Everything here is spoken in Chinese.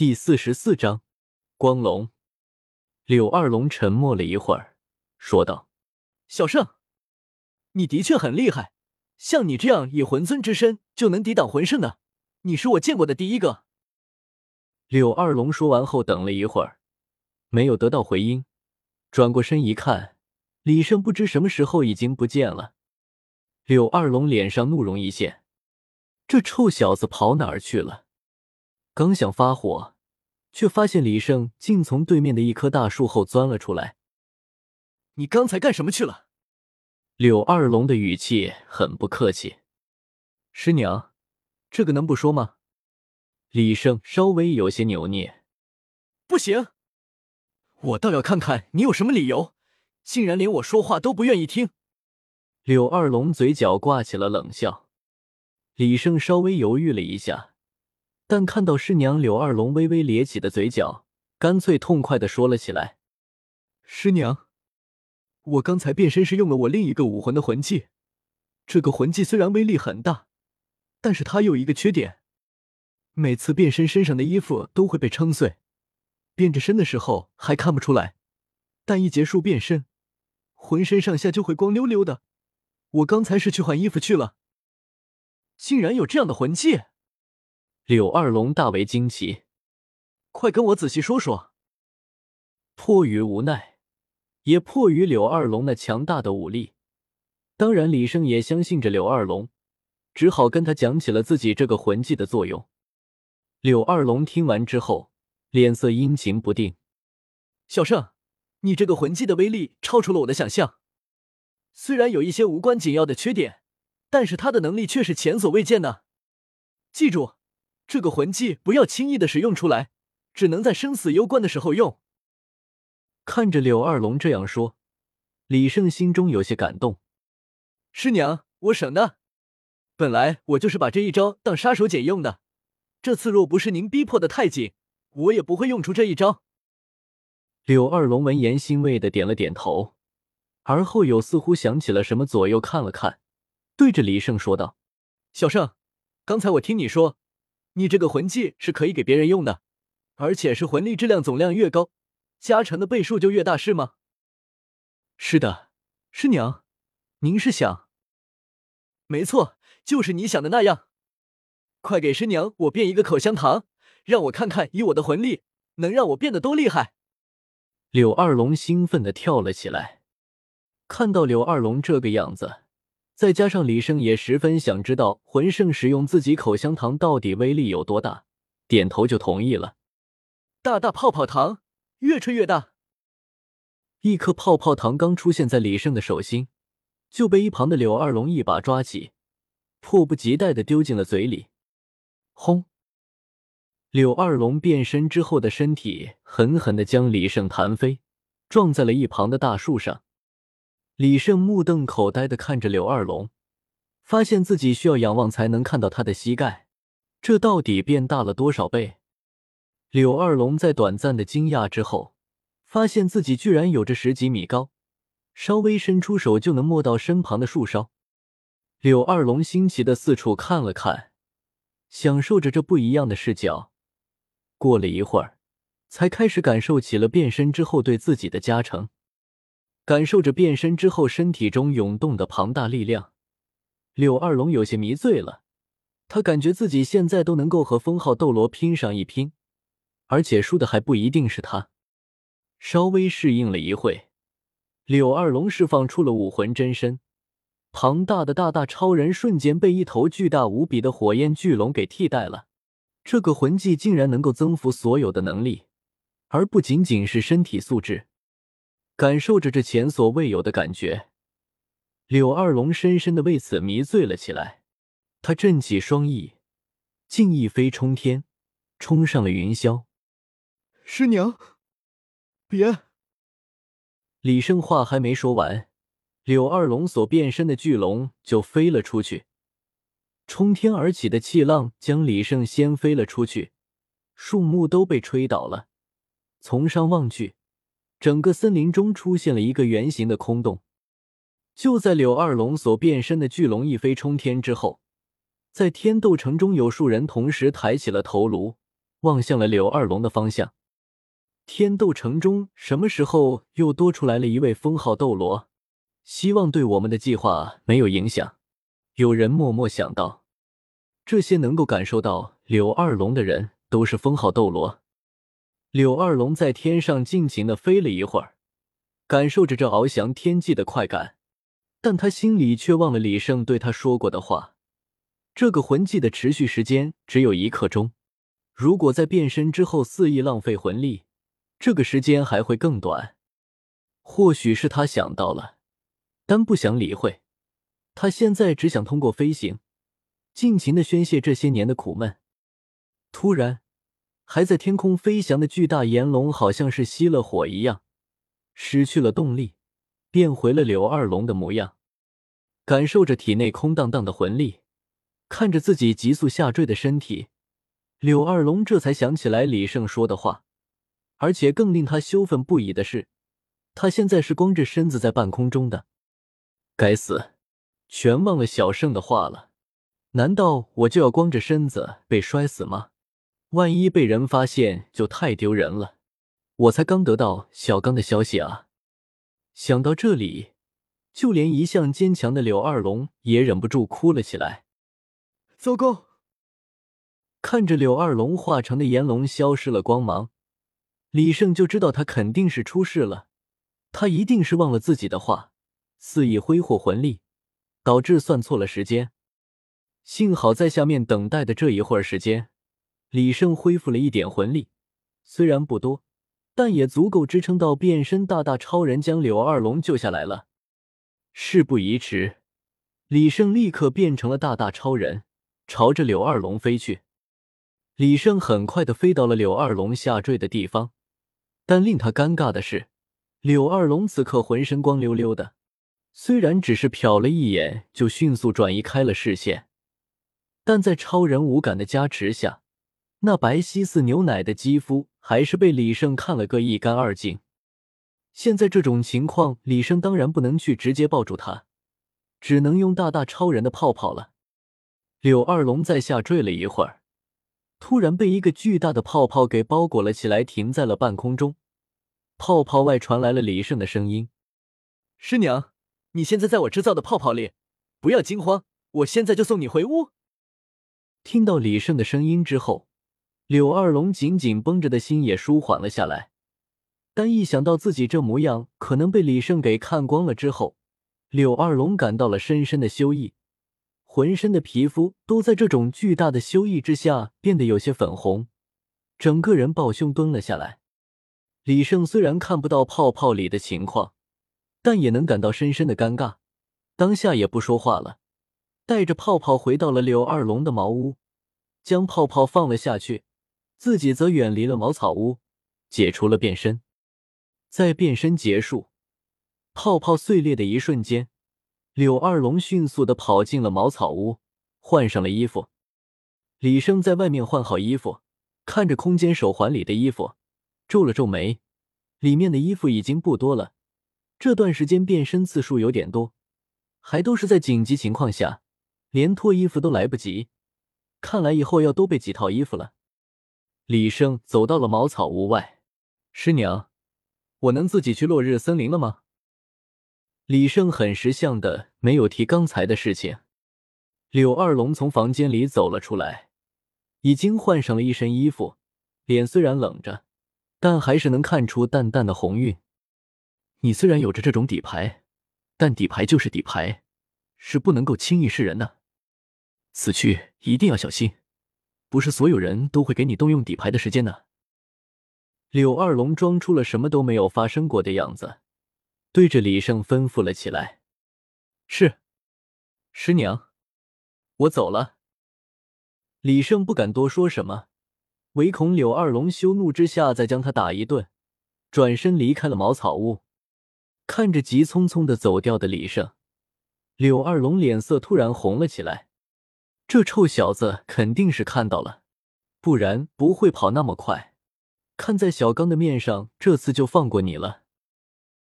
第四十四章光龙。柳二龙沉默了一会儿，说道：“小圣，你的确很厉害，像你这样以魂尊之身就能抵挡魂圣的，你是我见过的第一个。”柳二龙说完后，等了一会儿，没有得到回音，转过身一看，李胜不知什么时候已经不见了。柳二龙脸上怒容一现，这臭小子跑哪儿去了？刚想发火，却发现李胜竟从对面的一棵大树后钻了出来。你刚才干什么去了？柳二龙的语气很不客气。师娘，这个能不说吗？李胜稍微有些扭捏。不行，我倒要看看你有什么理由，竟然连我说话都不愿意听。柳二龙嘴角挂起了冷笑。李胜稍微犹豫了一下。但看到师娘柳二龙微微咧起的嘴角，干脆痛快的说了起来：“师娘，我刚才变身是用了我另一个武魂的魂技。这个魂技虽然威力很大，但是它有一个缺点，每次变身身上的衣服都会被撑碎，变着身的时候还看不出来，但一结束变身，浑身上下就会光溜溜的。我刚才是去换衣服去了，竟然有这样的魂技！”柳二龙大为惊奇，快跟我仔细说说。迫于无奈，也迫于柳二龙那强大的武力，当然李胜也相信着柳二龙，只好跟他讲起了自己这个魂技的作用。柳二龙听完之后，脸色阴晴不定。小胜，你这个魂技的威力超出了我的想象，虽然有一些无关紧要的缺点，但是他的能力却是前所未见的。记住。这个魂技不要轻易的使用出来，只能在生死攸关的时候用。看着柳二龙这样说，李胜心中有些感动。师娘，我省的。本来我就是把这一招当杀手锏用的，这次若不是您逼迫的太紧，我也不会用出这一招。柳二龙闻言欣慰的点了点头，而后又似乎想起了什么，左右看了看，对着李胜说道：“小胜，刚才我听你说。”你这个魂技是可以给别人用的，而且是魂力质量总量越高，加成的倍数就越大，是吗？是的，师娘，您是想？没错，就是你想的那样。快给师娘我变一个口香糖，让我看看以我的魂力能让我变得多厉害。柳二龙兴奋的跳了起来，看到柳二龙这个样子。再加上李胜也十分想知道魂圣使用自己口香糖到底威力有多大，点头就同意了。大大泡泡糖，越吹越大。一颗泡泡糖刚出现在李胜的手心，就被一旁的柳二龙一把抓起，迫不及待的丢进了嘴里。轰！柳二龙变身之后的身体狠狠的将李胜弹飞，撞在了一旁的大树上。李胜目瞪口呆的看着柳二龙，发现自己需要仰望才能看到他的膝盖，这到底变大了多少倍？柳二龙在短暂的惊讶之后，发现自己居然有着十几米高，稍微伸出手就能摸到身旁的树梢。柳二龙新奇的四处看了看，享受着这不一样的视角。过了一会儿，才开始感受起了变身之后对自己的加成。感受着变身之后身体中涌动的庞大力量，柳二龙有些迷醉了。他感觉自己现在都能够和封号斗罗拼上一拼，而且输的还不一定是他。稍微适应了一会，柳二龙释放出了武魂真身，庞大的大大超人瞬间被一头巨大无比的火焰巨龙给替代了。这个魂技竟然能够增幅所有的能力，而不仅仅是身体素质。感受着这前所未有的感觉，柳二龙深深的为此迷醉了起来。他振起双翼，竟一飞冲天，冲上了云霄。师娘，别！李胜话还没说完，柳二龙所变身的巨龙就飞了出去，冲天而起的气浪将李胜掀飞了出去，树木都被吹倒了。从上望去。整个森林中出现了一个圆形的空洞。就在柳二龙所变身的巨龙一飞冲天之后，在天斗城中有数人同时抬起了头颅，望向了柳二龙的方向。天斗城中什么时候又多出来了一位封号斗罗？希望对我们的计划没有影响。有人默默想到。这些能够感受到柳二龙的人都是封号斗罗。柳二龙在天上尽情的飞了一会儿，感受着这翱翔天际的快感，但他心里却忘了李胜对他说过的话。这个魂技的持续时间只有一刻钟，如果在变身之后肆意浪费魂力，这个时间还会更短。或许是他想到了，但不想理会。他现在只想通过飞行，尽情的宣泄这些年的苦闷。突然，还在天空飞翔的巨大炎龙好像是熄了火一样，失去了动力，变回了柳二龙的模样。感受着体内空荡荡的魂力，看着自己急速下坠的身体，柳二龙这才想起来李胜说的话。而且更令他羞愤不已的是，他现在是光着身子在半空中的。该死，全忘了小胜的话了。难道我就要光着身子被摔死吗？万一被人发现，就太丢人了。我才刚得到小刚的消息啊！想到这里，就连一向坚强的柳二龙也忍不住哭了起来。糟糕！看着柳二龙化成的炎龙消失了光芒。李胜就知道他肯定是出事了，他一定是忘了自己的话，肆意挥霍魂力，导致算错了时间。幸好在下面等待的这一会儿时间，李胜恢复了一点魂力，虽然不多，但也足够支撑到变身大大超人将柳二龙救下来了。事不宜迟，李胜立刻变成了大大超人，朝着柳二龙飞去。李胜很快的飞到了柳二龙下坠的地方。但令他尴尬的是，柳二龙此刻浑身光溜溜的，虽然只是瞟了一眼，就迅速转移开了视线，但在超人五感的加持下，那白皙似牛奶的肌肤还是被李胜看了个一干二净。现在这种情况，李胜当然不能去直接抱住他，只能用大大超人的泡泡了。柳二龙在下坠了一会儿。突然被一个巨大的泡泡给包裹了起来，停在了半空中。泡泡外传来了李胜的声音：“师娘，你现在在我制造的泡泡里，不要惊慌，我现在就送你回屋。”听到李胜的声音之后，柳二龙紧紧绷着的心也舒缓了下来。但一想到自己这模样可能被李胜给看光了之后，柳二龙感到了深深的羞意。浑身的皮肤都在这种巨大的羞意之下变得有些粉红，整个人抱胸蹲了下来。李胜虽然看不到泡泡里的情况，但也能感到深深的尴尬，当下也不说话了，带着泡泡回到了柳二龙的茅屋，将泡泡放了下去，自己则远离了茅草屋，解除了变身。在变身结束，泡泡碎裂的一瞬间。柳二龙迅速的跑进了茅草屋，换上了衣服。李生在外面换好衣服，看着空间手环里的衣服，皱了皱眉。里面的衣服已经不多了，这段时间变身次数有点多，还都是在紧急情况下，连脱衣服都来不及。看来以后要多备几套衣服了。李生走到了茅草屋外，师娘，我能自己去落日森林了吗？李胜很识相的没有提刚才的事情。柳二龙从房间里走了出来，已经换上了一身衣服，脸虽然冷着，但还是能看出淡淡的红晕。你虽然有着这种底牌，但底牌就是底牌，是不能够轻易示人的。此去一定要小心，不是所有人都会给你动用底牌的时间的。柳二龙装出了什么都没有发生过的样子。对着李胜吩咐了起来：“是，师娘，我走了。”李胜不敢多说什么，唯恐柳二龙羞怒之下再将他打一顿，转身离开了茅草屋。看着急匆匆的走掉的李胜，柳二龙脸色突然红了起来。这臭小子肯定是看到了，不然不会跑那么快。看在小刚的面上，这次就放过你了。